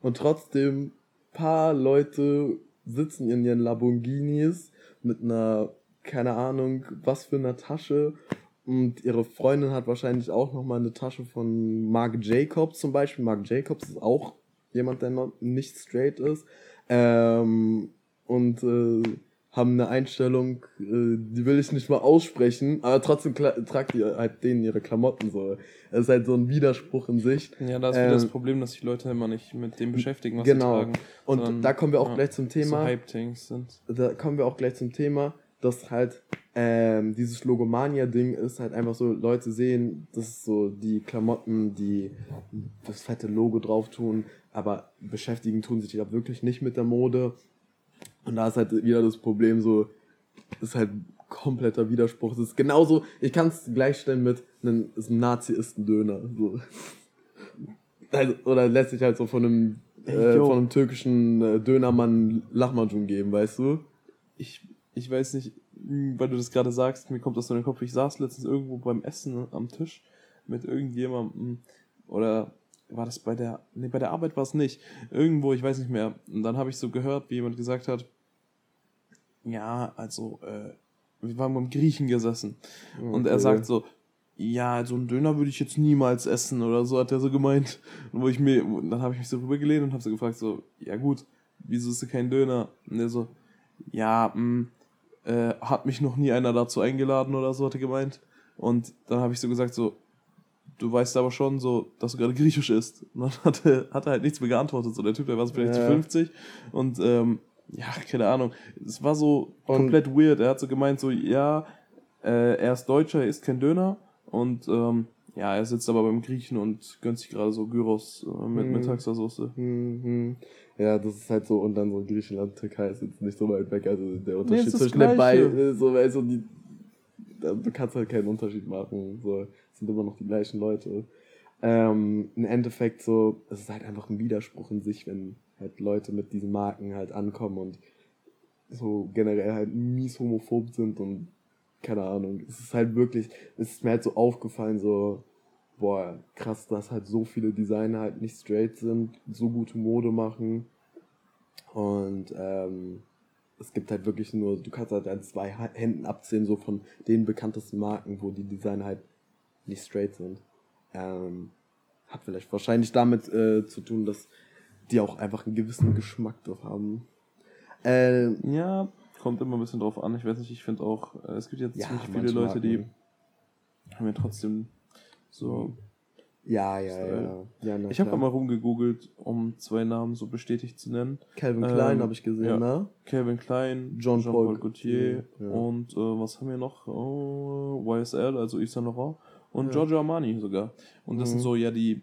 und trotzdem paar Leute sitzen in ihren Lamborghinis mit einer, keine Ahnung, was für einer Tasche und ihre Freundin hat wahrscheinlich auch nochmal eine Tasche von Marc Jacobs zum Beispiel. Marc Jacobs ist auch jemand, der noch nicht straight ist. Ähm, und äh, haben eine Einstellung, äh, die will ich nicht mal aussprechen, aber trotzdem tragt die halt denen ihre Klamotten so. Das ist halt so ein Widerspruch in sich. Ja, da ist wieder das Ähm, Problem, dass sich Leute immer nicht mit dem beschäftigen, was genau. sie tragen. Und sondern, da kommen wir auch ja, gleich zum So Thema. Hype-Things sind. da kommen wir auch gleich zum Thema, dass halt ähm, dieses Logomania-Ding ist halt einfach so, Leute sehen, das ist so die Klamotten, die das fette Logo drauf tun, aber beschäftigen tun sich da wirklich nicht mit der Mode. Und da ist halt wieder das Problem so, ist halt kompletter Widerspruch. Das ist genauso, ich kann es gleichstellen mit einem, Nazi ist ein Döner. So. Also, oder lässt sich halt so von einem, äh, von einem türkischen äh, Dönermann Lachmajun geben, weißt du? Ich, ich weiß nicht, hm, weil du das gerade sagst, mir kommt das so in den Kopf. Ich saß letztens irgendwo beim Essen am Tisch mit irgendjemandem oder war das bei der, nee, bei der Arbeit war es nicht. Irgendwo, ich weiß nicht mehr. Und dann habe ich so gehört, wie jemand gesagt hat, ja, also, äh, wir waren beim Griechen gesessen. Okay. Und er sagt so, ja, so einen Döner würde ich jetzt niemals essen oder so, hat er so gemeint. Und wo ich mir, dann habe ich mich so rübergelehnt und habe so gefragt, so, ja gut, wieso ist du kein Döner? Und er so, ja, mh, mm, äh, hat mich noch nie einer dazu eingeladen oder so, hat er gemeint. Und dann habe ich so gesagt, so, du weißt aber schon so, dass du gerade griechisch isst. Und dann hat er, hat er halt nichts mehr geantwortet. So, der Typ, der war so vielleicht ja. 50 und ähm, ja, keine Ahnung. Es war so und komplett weird. Er hat so gemeint, so, ja, äh, er ist Deutscher, er isst kein Döner und ähm, ja, er sitzt aber beim Griechen und gönnt sich gerade so Gyros äh, mit, hm. mit Taxasoße. Hm, Ja, das ist halt so, und dann so Griechenland, Türkei ist jetzt nicht so weit weg. Also der Unterschied nee, zwischen den beiden, so, weißt du, die, du kannst halt keinen Unterschied machen. So, sind immer noch die gleichen Leute. Ähm, Im Endeffekt so, es ist halt einfach ein Widerspruch in sich, wenn halt Leute mit diesen Marken halt ankommen und so generell halt mies homophob sind und keine Ahnung. Es ist halt wirklich, es ist mir halt so aufgefallen, so, boah, krass, dass halt so viele Designer halt nicht straight sind, so gute Mode machen. Und ähm, es gibt halt wirklich nur, du kannst halt an zwei Händen abzählen, so von den bekanntesten Marken, wo die Designer halt nicht straight sind. Ähm, hat vielleicht wahrscheinlich damit äh, zu tun, dass die auch einfach einen gewissen Geschmack drauf haben. Äh, ja, kommt immer ein bisschen drauf an. Ich weiß nicht, ich finde auch, äh, es gibt jetzt ja, ziemlich viele Leute, die haben ja trotzdem so. Ja, ja, ja. ja na, ich habe mal rumgegoogelt, um zwei Namen so bestätigt zu nennen. Calvin ähm, Klein habe ich gesehen, ja. ne? Calvin Klein, John, Jean Paul, Paul Gaultier ja. und äh, was haben wir noch? Oh, YSL, also Yves Saint Laurent und Giorgio Armani sogar. Und das mhm. sind so ja die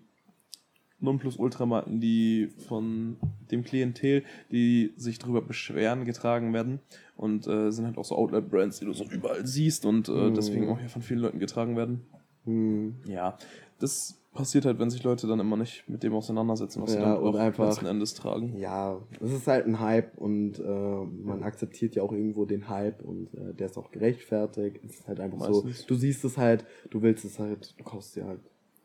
Nonplusultramarken, die von dem Klientel, die sich darüber beschweren, getragen werden. Und äh, sind halt auch so Outlet-Brands, die du so überall siehst und äh, mm. deswegen auch hier von vielen Leuten getragen werden. Mm. Ja, das passiert halt, wenn sich Leute dann immer nicht mit dem auseinandersetzen, was ja, sie dann auch einfach, letzten Endes tragen. Ja, es ist halt ein Hype und äh, man akzeptiert ja auch irgendwo den Hype und äh, der ist auch gerechtfertigt. Es ist halt einfach Meistens. so, du siehst es halt, du willst es halt, du kaufst dir halt.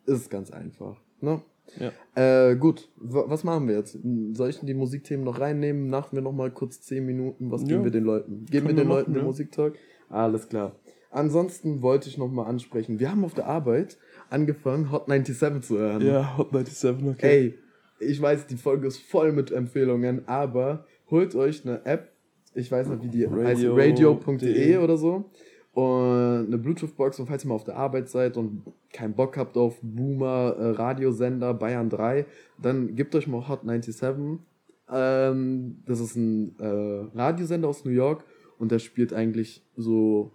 Ist ganz einfach. Ne? Ja. Äh, gut, was machen wir jetzt? Soll ich die Musikthemen noch reinnehmen? Machen wir noch mal kurz 10 Minuten. Was geben wir den Leuten? Geben Können wir den Leuten machen, den ja. Musiktalk? Alles klar. Ansonsten wollte ich noch mal ansprechen. Wir haben auf der Arbeit angefangen, Hot 97 zu hören. Ja, Hot 97, okay. Ey, ich weiß, die Folge ist voll mit Empfehlungen, aber holt euch eine App. Ich weiß nicht, wie die Radio. heißt, radio.de oder so und eine Bluetooth-Box und falls ihr mal auf der Arbeit seid und keinen Bock habt auf Boomer, äh, Radiosender, Bayern 3, dann gebt euch mal Hot 97. Ähm, das ist ein äh, Radiosender aus New York und der spielt eigentlich so,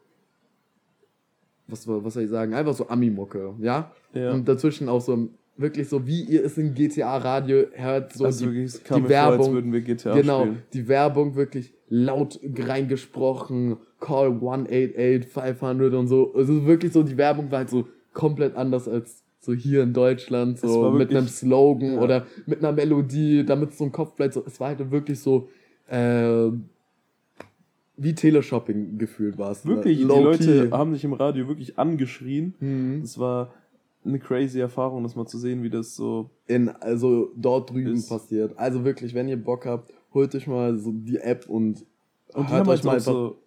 was, was soll ich sagen, einfach so Ami-Mucke, ja? ja? Und dazwischen auch so wirklich so, wie ihr es in GTA Radio hört, so also die, die Werbung. Vor, würden wir GTA genau, spielen. die Werbung wirklich laut reingesprochen, Call 188 500 und so. Es ist wirklich so, die Werbung war halt so komplett anders als so hier in Deutschland, so mit einem Slogan ja. oder mit einer Melodie, damit es so im Kopf bleibt. So, es war halt wirklich so, äh, wie Teleshopping gefühlt war es. Ne? Wirklich, die Leute haben sich im Radio wirklich angeschrien. Mhm. Es war eine crazy Erfahrung, das mal zu sehen, wie das so in also dort drüben ist. passiert. Also wirklich, wenn ihr Bock habt, holt euch mal so die App und, und hört euch mal einfach. So,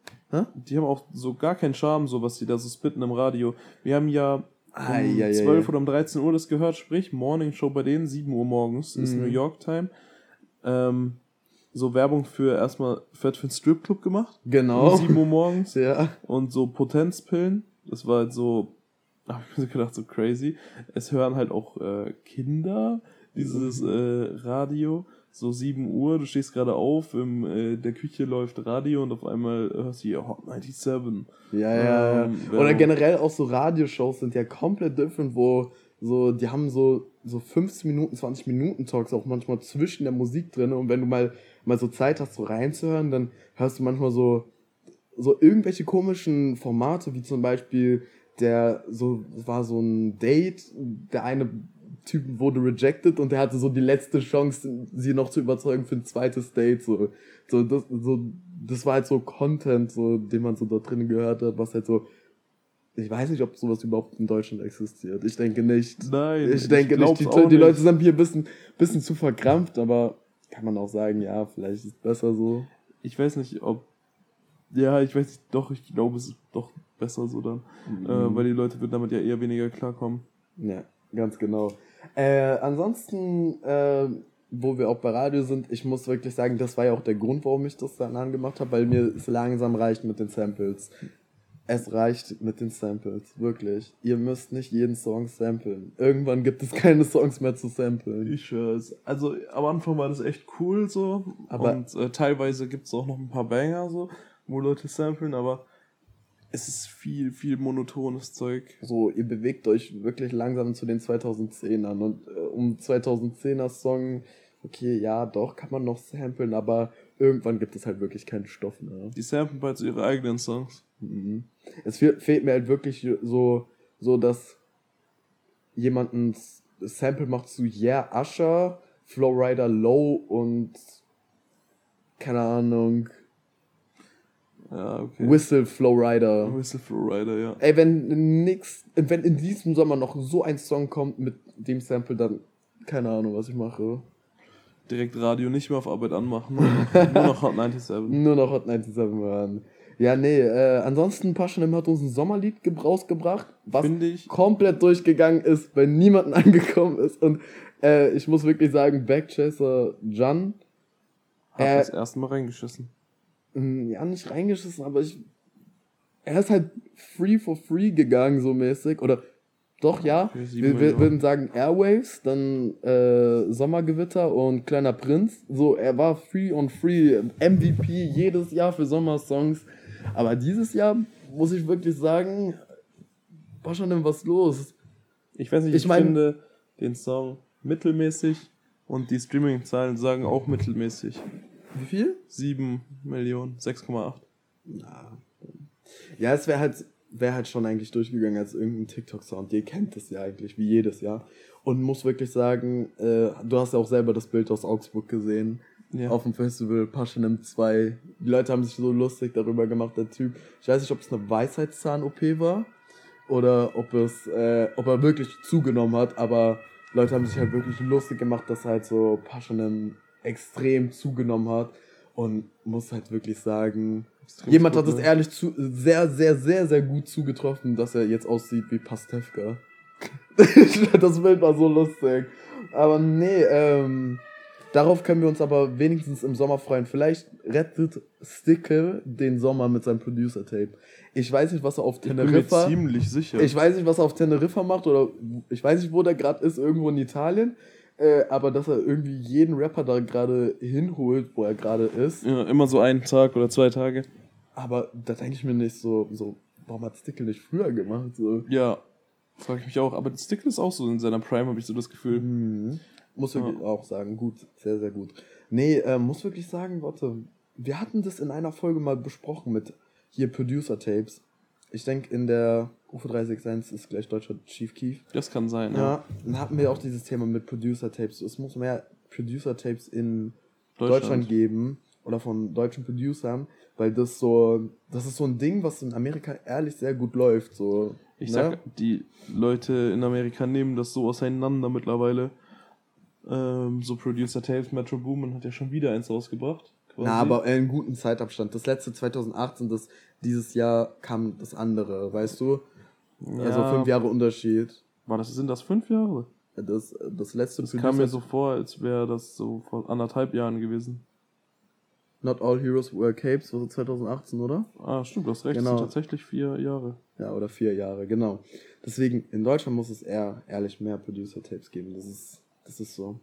die haben auch so gar keinen Charme, so was die da so spitten im Radio. Wir haben ja ah, um ja, 12 ja. oder um 13 Uhr das gehört, sprich Morning Show bei denen, 7 Uhr morgens, mhm. ist New York Time. Ähm, so Werbung für erstmal Fett für den Stripclub gemacht. Genau. Um 7 Uhr morgens. ja. Und so Potenzpillen. Das war halt so habe ich mir gedacht, so crazy. Es hören halt auch äh, Kinder dieses äh, Radio. so 7 Uhr, du stehst gerade auf, in äh, der Küche läuft Radio und auf einmal hörst du hier Hot 97. Ja, ja, Ähm, ja. Oder generell auch so Radioshows sind ja komplett different, wo so, die haben so, so 15 Minuten, 20 Minuten Talks auch manchmal zwischen der Musik drin und wenn du mal, mal so Zeit hast, so reinzuhören, dann hörst du manchmal so, so irgendwelche komischen Formate, wie zum Beispiel der, so, war so ein Date, der eine Typ wurde rejected und der hatte so die letzte Chance, sie noch zu überzeugen für ein zweites Date, so, so, das, so, das war halt so Content, so, den man so dort drin gehört hat, was halt so, ich weiß nicht, ob sowas überhaupt in Deutschland existiert. Ich denke nicht. Nein, Ich denke nicht. glaub's Die, die Leute nicht. sind hier ein bisschen, bisschen zu verkrampft, aber kann man auch sagen, ja, vielleicht ist es besser so. Ich weiß nicht, ob. Ja, ich weiß nicht, doch, ich glaube, es ist doch besser so dann. Mhm. Äh, weil die Leute würden damit ja eher weniger klarkommen. Ja, ganz genau. Äh, ansonsten, äh, wo wir auch bei Radio sind, ich muss wirklich sagen, das war ja auch der Grund, warum ich das dann angemacht habe, weil mir es langsam reicht mit den Samples. Es reicht mit den Samples, wirklich. Ihr müsst nicht jeden Song samplen. Irgendwann gibt es keine Songs mehr zu samplen. Ich schwör's. Also am Anfang war das echt cool so. Aber- und äh, teilweise gibt's auch noch ein paar Banger so, wo Leute samplen, aber es ist viel, viel monotones Zeug. So, ihr bewegt euch wirklich langsam zu den 2010ern und äh, um 2010er Song, okay, ja, doch, kann man noch samplen, aber irgendwann gibt es halt wirklich keinen Stoff mehr. Die samplen bald so ihre eigenen Songs. Mhm. Es fe- fehlt mir halt wirklich so, so dass jemand ein Sample macht zu Yeah Usher, Flowrider Low und keine Ahnung, Ja, okay. Whistle Flowrider. Whistle Rider, ja. Ey, wenn nix, wenn in diesem Sommer noch so ein Song kommt mit dem Sample, dann keine Ahnung, was ich mache. Direkt Radio nicht mehr auf Arbeit anmachen. Nur noch, nur noch Hot 97. Nur noch Hot 97 hören. Ja, nee, äh, ansonsten Paschanim hat uns ein Sommerlied ge- rausgebracht, was komplett durchgegangen ist, bei niemandem angekommen ist. Und äh, ich muss wirklich sagen, Backchaser Jan, Hat Äh, das erste Mal reingeschissen. mh, ja, nicht reingeschissen, aber ich. Er ist halt free for free gegangen, so mäßig. Oder doch, ja. Wir, wir würden sagen Airwaves, dann äh, Sommergewitter und Kleiner Prinz. So, er war free on free, MVP jedes Jahr für Sommersongs. Aber dieses Jahr muss ich wirklich sagen, war schon denn was los. Ich weiß nicht, Ich ich, mein- finde den Song mittelmäßig und die Streaming-Zahlen sagen auch mittelmäßig. Wie viel? 7 Millionen, 6,8. Na. Ja, es wäre halt, wär halt schon eigentlich durchgegangen als irgendein TikTok-Sound. Ihr kennt es ja eigentlich, wie jedes Jahr. Und muss wirklich sagen, äh, du hast ja auch selber das Bild aus Augsburg gesehen. Ja. Auf dem Festival Paschanim 2. Die Leute haben sich so lustig darüber gemacht, der Typ. Ich weiß nicht, ob es eine Weisheitszahn-OP war oder ob es, äh, ob er wirklich zugenommen hat, aber Leute haben sich halt wirklich lustig gemacht, dass halt so Paschanim extrem zugenommen hat und muss halt wirklich sagen, jemand hat es ne? ehrlich zu, sehr, sehr, sehr, sehr gut zugetroffen, dass er jetzt aussieht wie Pastewka. das Bild war so lustig. Aber nee, ähm, darauf können wir uns aber wenigstens im Sommer freuen. Vielleicht rettet Stickle den Sommer mit seinem Producer-Tape. Ich weiß nicht, was er auf Ich bin mir Teneriffa... ziemlich sicher. Ich weiß nicht, was er auf Teneriffa macht oder ich weiß nicht, wo der gerade ist, irgendwo in Italien. Äh, aber dass er irgendwie jeden Rapper da gerade hinholt, wo er gerade ist. ja, immer so einen Tag oder zwei Tage. Aber da denke ich mir nicht so, so, warum hat Stickle nicht früher gemacht? So. Ja, frage ich mich auch. Aber Stickle ist auch so in seiner Prime, habe ich so das Gefühl. Mhm. Muss Ja. wirklich auch sagen, gut, sehr, sehr gut. Nee, äh, muss wirklich sagen, warte, wir hatten das in einer Folge mal besprochen mit hier Producer-Tapes. Ich denke, in der UFO 361 ist gleich deutscher Chief Keef. Das kann sein, ja. Ja, dann hatten wir auch dieses Thema mit Producer-Tapes. Es muss mehr Producer-Tapes in Deutschland. geben oder von deutschen Producern, weil das so, das ist so ein Ding, was in Amerika ehrlich sehr gut läuft. So, Ich ne? sag, die Leute in Amerika nehmen das so auseinander mittlerweile. Ähm, so Producer Tapes, Metro Boomin hat ja schon wieder eins rausgebracht. Na, aber in guten Zeitabstand. Das letzte 2018, das dieses Jahr kam das andere, weißt du? Also Ja, fünf Jahre Unterschied. War das, sind das fünf Jahre? Das, das letzte Das kam mir so vor, als wäre das so vor anderthalb Jahren gewesen. Not All Heroes Wear Capes, war so 2018, oder? Ah, stimmt, du hast recht, Genau. es sind tatsächlich vier Jahre. Ja, oder vier Jahre, genau. Deswegen, in Deutschland muss es eher ehrlich mehr Producer-Tapes geben. Das ist, das ist so.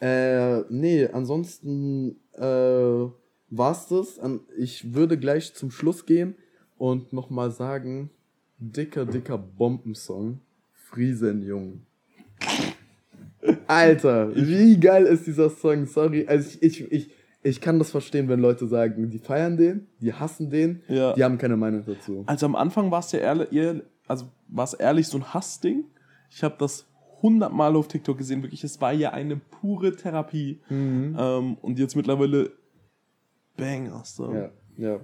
Äh, nee, ansonsten äh, war's das. Ich würde gleich zum Schluss gehen und nochmal sagen, dicker, dicker Bombensong, Friesenjung. Alter, wie geil ist dieser Song? Sorry, also ich, ich, ich, ich kann das verstehen, wenn Leute sagen, die feiern den, die hassen den, ja. die haben keine Meinung dazu. Also am Anfang war es ja ehrlich, also war es ehrlich so ein Hassding. Ich habe das hundertmal auf TikTok gesehen, wirklich, es war ja eine pure Therapie. Mhm. Ähm, und jetzt mittlerweile Bangers. So. Ja, ja.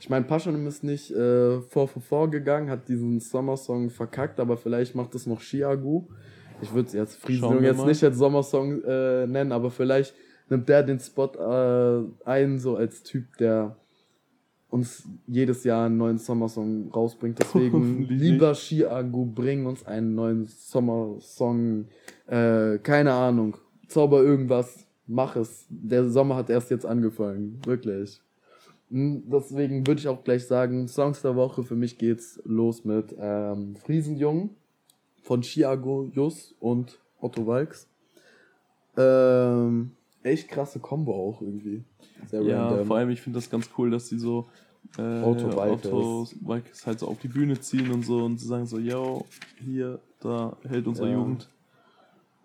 Ich meine, Paschanim ist nicht äh, vor vorgegangen, hat diesen Sommersong verkackt, aber vielleicht macht es noch Chiagu. Ich würde es jetzt Friesenjung jetzt nicht als Sommersong äh, nennen, aber vielleicht nimmt der den Spot äh, ein, so als Typ, der uns jedes Jahr einen neuen Sommersong rausbringt. Deswegen, lieber Chiagu, bring uns einen neuen Sommersong. Äh, keine Ahnung. Zauber irgendwas. Mach es. Der Sommer hat erst jetzt angefangen. Wirklich. Hm, deswegen würde ich auch gleich sagen, Songs der Woche, für mich geht's los mit ähm, Friesenjung von Chiago Jus und Otto Walks. Ähm, echt krasse Combo auch irgendwie. Sehr ja, random. vor allem, ich finde das ganz cool, dass die so äh, Otto Walkes halt so auf die Bühne ziehen und so und sagen so, yo, hier, da hält unsere ja. Jugend.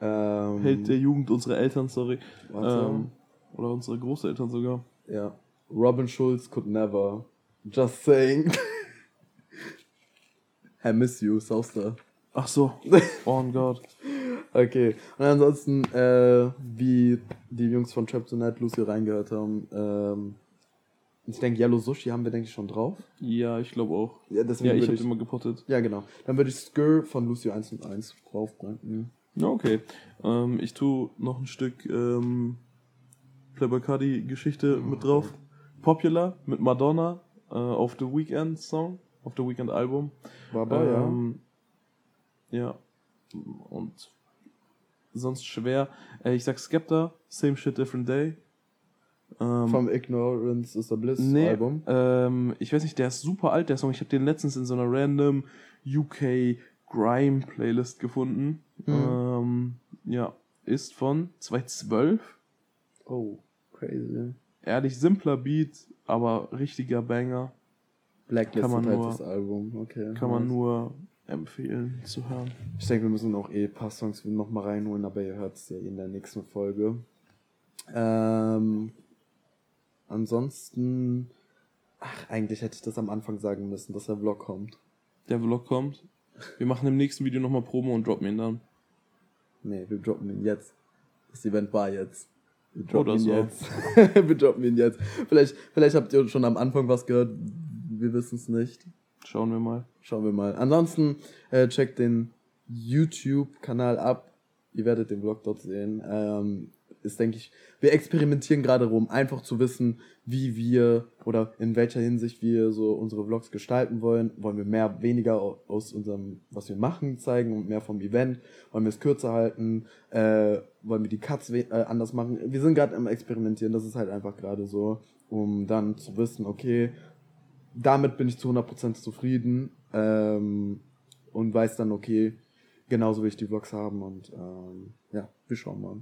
Ähm, hält der Jugend unsere Eltern, sorry. Ähm, oder unsere Großeltern sogar. Ja. Robin Schulz could never. Just saying. I miss you, Sauster. Ach so. Oh Gott. Okay. Und ansonsten, äh, wie die Jungs von Trap Tonight Lucy reingehört haben, ähm, ich denke, Yellow Sushi haben wir, denke ich, schon drauf. Ja, ich glaube auch. Ja, ja ich habe immer gepottet. Ja, genau. Dann würde ich Skr von Lucy 1 und 1 draufbringen. Ja, okay. Ähm, ich tue noch ein Stück ähm, Playboy Cardi Geschichte oh, mit drauf. Okay. Popular mit Madonna äh, auf The Weekend Song, auf The Weekend Album. Bei, ähm, ja. Ja. Und sonst schwer. Äh, ich sag Skepta, Same Shit, Different Day. Ähm, Vom Ignorance is a Bliss nee, Album. Ähm, ich weiß nicht, der ist super alt, der Song. Ich habe den letztens in so einer random UK Grime Playlist gefunden. Mhm. Ähm, ja, ist von 2012. Oh, crazy ehrlich simpler Beat, aber richtiger Banger. Blacklist kann man nur, das Album, okay. Kann man nur empfehlen zu hören. Ich denke, wir müssen auch eh ein paar Songs noch mal reinholen, aber ihr hört es ja in der nächsten Folge. Ähm, ansonsten, ach, eigentlich hätte ich das am Anfang sagen müssen, dass der Vlog kommt. Der Vlog kommt? Wir machen im nächsten Video nochmal Promo und droppen ihn dann. Nee, wir droppen ihn jetzt. Das Event war jetzt. Wir droppen Oder ihn so. jetzt. wir droppen ihn jetzt. Vielleicht, vielleicht habt ihr schon am Anfang was gehört. Wir wissen es nicht. Schauen wir mal. Schauen wir mal. Ansonsten äh, checkt den YouTube-Kanal ab. Ihr werdet den Vlog dort sehen. Ähm, ist, denke ich, wir experimentieren gerade rum, einfach zu wissen, wie wir oder in welcher Hinsicht wir so unsere Vlogs gestalten wollen. Wollen wir mehr, weniger aus unserem, was wir machen, zeigen und mehr vom Event? Wollen wir es kürzer halten? Äh, wollen wir die Cuts äh, anders machen? Wir sind gerade am Experimentieren, das ist halt einfach gerade so, um dann zu wissen, okay, damit bin ich zu 100% zufrieden ähm, und weiß dann, okay, genauso will ich die Vlogs haben und ähm, ja, wir schauen mal.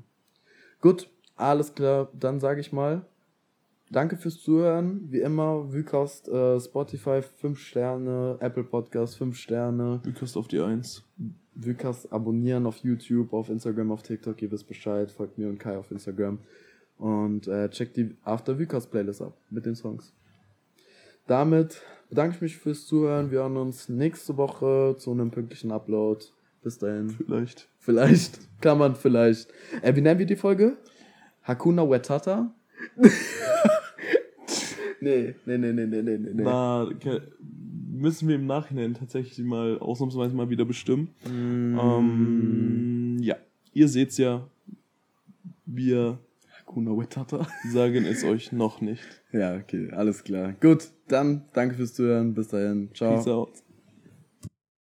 Gut, alles klar. Dann sage ich mal, danke fürs Zuhören. Wie immer, Vycast, äh, Spotify 5 Sterne, Apple Podcast 5 Sterne. Vycast auf die 1. Vycast abonnieren auf YouTube, auf Instagram, auf TikTok, ihr wisst Bescheid. Folgt mir und Kai auf Instagram. Und äh, checkt die After Vycast Playlist ab mit den Songs. Damit bedanke ich mich fürs Zuhören. Wir hören uns nächste Woche zu einem pünktlichen Upload. Bis dahin. Vielleicht. Vielleicht. Kann man vielleicht. Äh, wie nennen wir die Folge? Hakuna Wetata? nee, nee, nee, nee, nee, nee, nee. Na, okay. müssen wir im Nachhinein tatsächlich mal ausnahmsweise mal wieder bestimmen. Mm. Ähm, ja, ihr seht's ja. Wir Hakuna Wetata sagen es euch noch nicht. Ja, okay, alles klar. Gut, dann danke fürs Zuhören. Bis dahin. Ciao. Peace out.